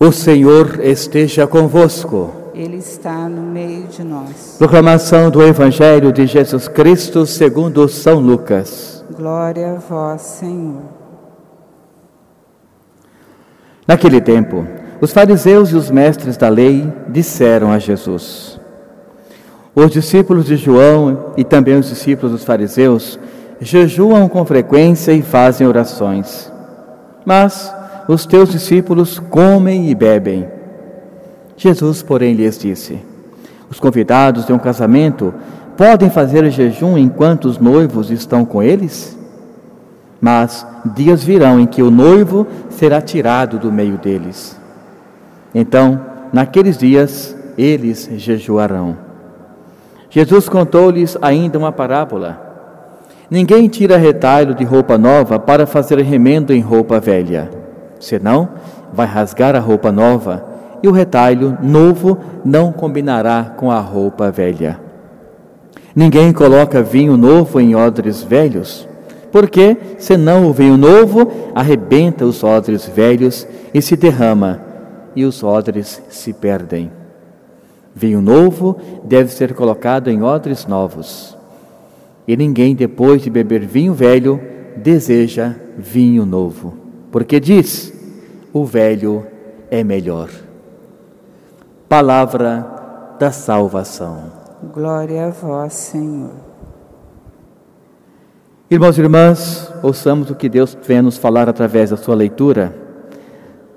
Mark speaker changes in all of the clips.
Speaker 1: O Senhor esteja convosco.
Speaker 2: Ele está no meio de nós.
Speaker 1: Proclamação do Evangelho de Jesus Cristo segundo São Lucas.
Speaker 2: Glória a vós, Senhor.
Speaker 1: Naquele tempo, os fariseus e os mestres da lei disseram a Jesus: Os discípulos de João e também os discípulos dos fariseus jejuam com frequência e fazem orações. Mas os teus discípulos comem e bebem. Jesus, porém, lhes disse: Os convidados de um casamento podem fazer jejum enquanto os noivos estão com eles? Mas dias virão em que o noivo será tirado do meio deles. Então, naqueles dias, eles jejuarão. Jesus contou-lhes ainda uma parábola. Ninguém tira retalho de roupa nova para fazer remendo em roupa velha senão vai rasgar a roupa nova e o retalho novo não combinará com a roupa velha. Ninguém coloca vinho novo em odres velhos, porque senão o vinho novo arrebenta os odres velhos e se derrama, e os odres se perdem. Vinho novo deve ser colocado em odres novos. E ninguém, depois de beber vinho velho, deseja vinho novo porque diz: o velho é melhor. Palavra da salvação.
Speaker 2: Glória a vós, Senhor.
Speaker 1: Irmãos e irmãs, ouçamos o que Deus vem nos falar através da sua leitura.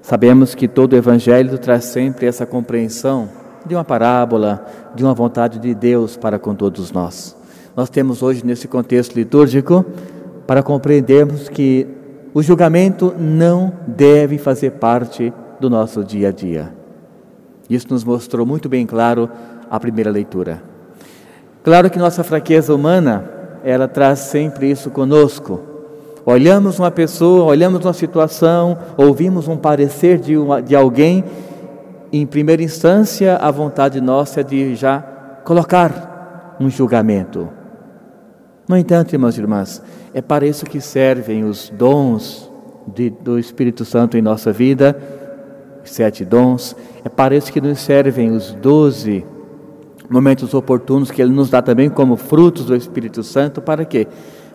Speaker 1: Sabemos que todo o Evangelho traz sempre essa compreensão de uma parábola, de uma vontade de Deus para com todos nós. Nós temos hoje, nesse contexto litúrgico, para compreendermos que o julgamento não deve fazer parte do nosso dia a dia. Isso nos mostrou muito bem claro a primeira leitura. Claro que nossa fraqueza humana, ela traz sempre isso conosco. Olhamos uma pessoa, olhamos uma situação, ouvimos um parecer de, uma, de alguém, em primeira instância, a vontade nossa é de já colocar um julgamento. No entanto, irmãos e irmãs, é para isso que servem os dons de, do Espírito Santo em nossa vida, sete dons, é para isso que nos servem os doze momentos oportunos que Ele nos dá também como frutos do Espírito Santo, para quê?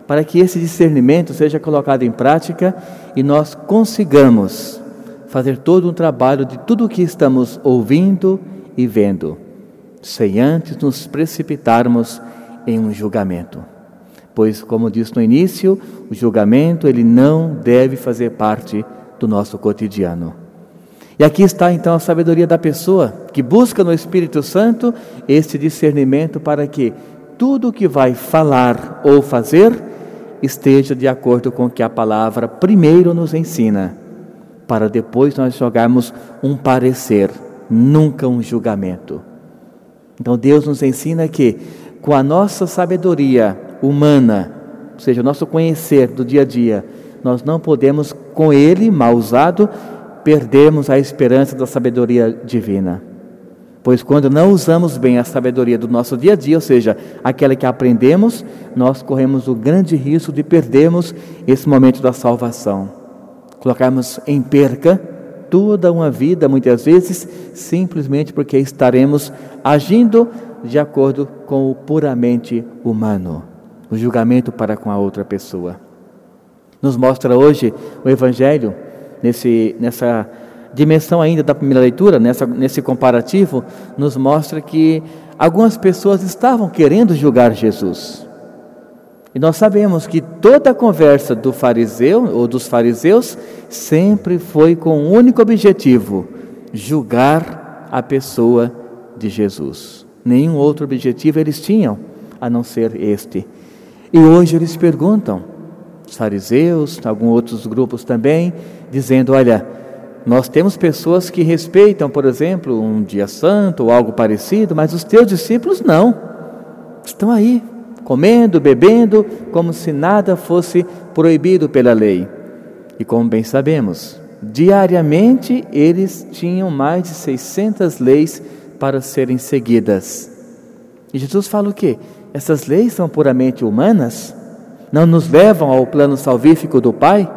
Speaker 1: Para que esse discernimento seja colocado em prática e nós consigamos fazer todo um trabalho de tudo o que estamos ouvindo e vendo, sem antes nos precipitarmos em um julgamento pois, como disse no início, o julgamento ele não deve fazer parte do nosso cotidiano. E aqui está então a sabedoria da pessoa que busca no Espírito Santo esse discernimento para que tudo o que vai falar ou fazer esteja de acordo com o que a palavra primeiro nos ensina, para depois nós jogarmos um parecer, nunca um julgamento. Então Deus nos ensina que com a nossa sabedoria humana, ou seja, o nosso conhecer do dia a dia, nós não podemos, com ele mal usado, perdermos a esperança da sabedoria divina. Pois quando não usamos bem a sabedoria do nosso dia a dia, ou seja, aquela que aprendemos, nós corremos o grande risco de perdermos esse momento da salvação. Colocarmos em perca toda uma vida, muitas vezes, simplesmente porque estaremos agindo de acordo com o puramente humano o julgamento para com a outra pessoa. Nos mostra hoje o Evangelho, nesse, nessa dimensão ainda da primeira leitura, nessa, nesse comparativo, nos mostra que algumas pessoas estavam querendo julgar Jesus. E nós sabemos que toda a conversa do fariseu ou dos fariseus sempre foi com um único objetivo: julgar a pessoa de Jesus. Nenhum outro objetivo eles tinham a não ser este. E hoje eles perguntam, os fariseus, alguns outros grupos também, dizendo: olha, nós temos pessoas que respeitam, por exemplo, um dia santo ou algo parecido, mas os teus discípulos não. Estão aí, comendo, bebendo, como se nada fosse proibido pela lei. E como bem sabemos, diariamente eles tinham mais de 600 leis para serem seguidas. E Jesus fala o quê? Essas leis são puramente humanas? Não nos levam ao plano salvífico do Pai?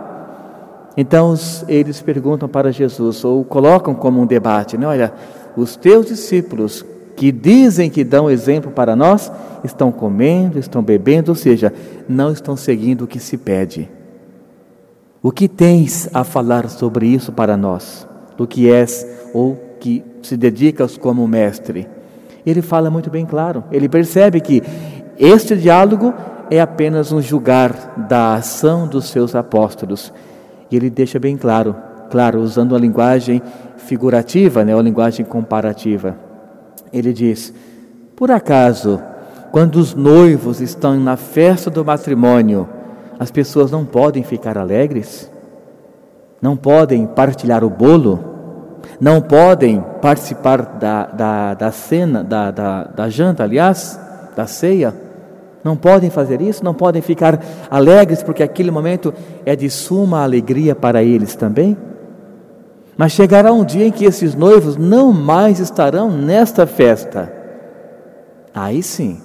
Speaker 1: Então eles perguntam para Jesus, ou colocam como um debate: né? olha, os teus discípulos que dizem que dão exemplo para nós, estão comendo, estão bebendo, ou seja, não estão seguindo o que se pede. O que tens a falar sobre isso para nós? Do que és ou que se dedicas como mestre? Ele fala muito bem claro. Ele percebe que este diálogo é apenas um julgar da ação dos seus apóstolos. E ele deixa bem claro, claro, usando uma linguagem figurativa, né, uma linguagem comparativa. Ele diz: Por acaso, quando os noivos estão na festa do matrimônio, as pessoas não podem ficar alegres? Não podem partilhar o bolo? Não podem participar da, da, da cena, da, da, da janta, aliás, da ceia? Não podem fazer isso? Não podem ficar alegres porque aquele momento é de suma alegria para eles também? Mas chegará um dia em que esses noivos não mais estarão nesta festa. Aí sim,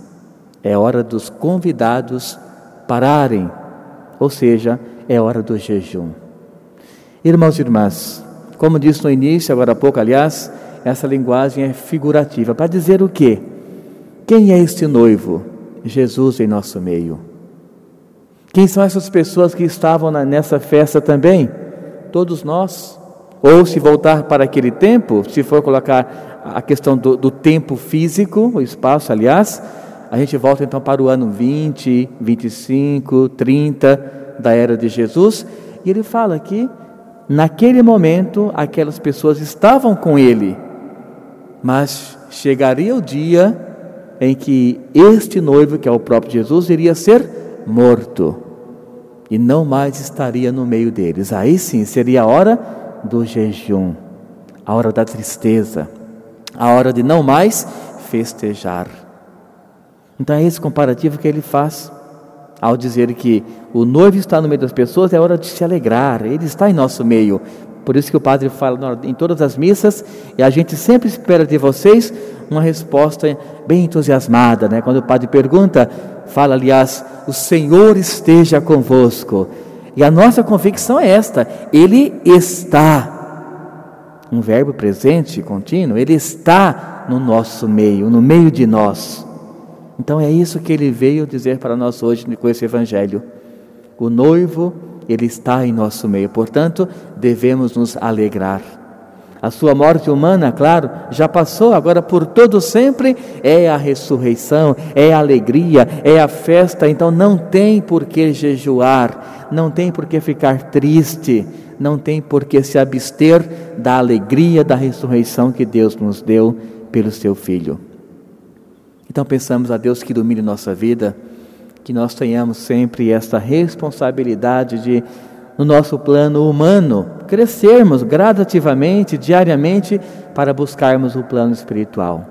Speaker 1: é hora dos convidados pararem, ou seja, é hora do jejum. Irmãos e irmãs, como disse no início, agora há pouco, aliás, essa linguagem é figurativa para dizer o quê? Quem é este noivo? Jesus em nosso meio. Quem são essas pessoas que estavam nessa festa também? Todos nós. Ou se voltar para aquele tempo, se for colocar a questão do, do tempo físico, o espaço, aliás, a gente volta então para o ano 20, 25, 30 da era de Jesus, e ele fala que naquele momento aquelas pessoas estavam com ele, mas chegaria o dia em que este noivo, que é o próprio Jesus, iria ser morto e não mais estaria no meio deles. Aí sim seria a hora do jejum, a hora da tristeza, a hora de não mais festejar. Então é esse comparativo que ele faz ao dizer que o noivo está no meio das pessoas, é hora de se alegrar, ele está em nosso meio. Por isso que o padre fala em todas as missas, e a gente sempre espera de vocês uma resposta bem entusiasmada, né? Quando o padre pergunta, fala, aliás, o Senhor esteja convosco. E a nossa convicção é esta: Ele está. Um verbo presente, contínuo, Ele está no nosso meio, no meio de nós. Então é isso que Ele veio dizer para nós hoje com esse Evangelho. O noivo, Ele está em nosso meio, portanto, devemos nos alegrar. A sua morte humana, claro, já passou, agora por todo sempre é a ressurreição, é a alegria, é a festa, então não tem por que jejuar, não tem por que ficar triste, não tem por que se abster da alegria da ressurreição que Deus nos deu pelo seu Filho. Então pensamos a Deus que domine nossa vida, que nós tenhamos sempre esta responsabilidade de no nosso plano humano, crescermos gradativamente, diariamente, para buscarmos o plano espiritual.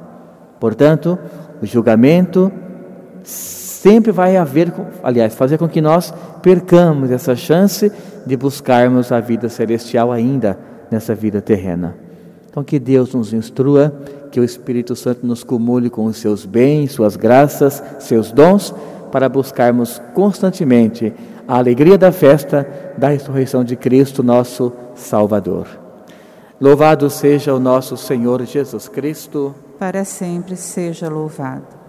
Speaker 1: Portanto, o julgamento sempre vai haver, aliás, fazer com que nós percamos essa chance de buscarmos a vida celestial ainda nessa vida terrena. Então, que Deus nos instrua, que o Espírito Santo nos cumule com os seus bens, suas graças, seus dons, para buscarmos constantemente a alegria da festa da ressurreição de Cristo, nosso Salvador. Louvado seja o nosso Senhor Jesus Cristo.
Speaker 2: Para sempre seja louvado.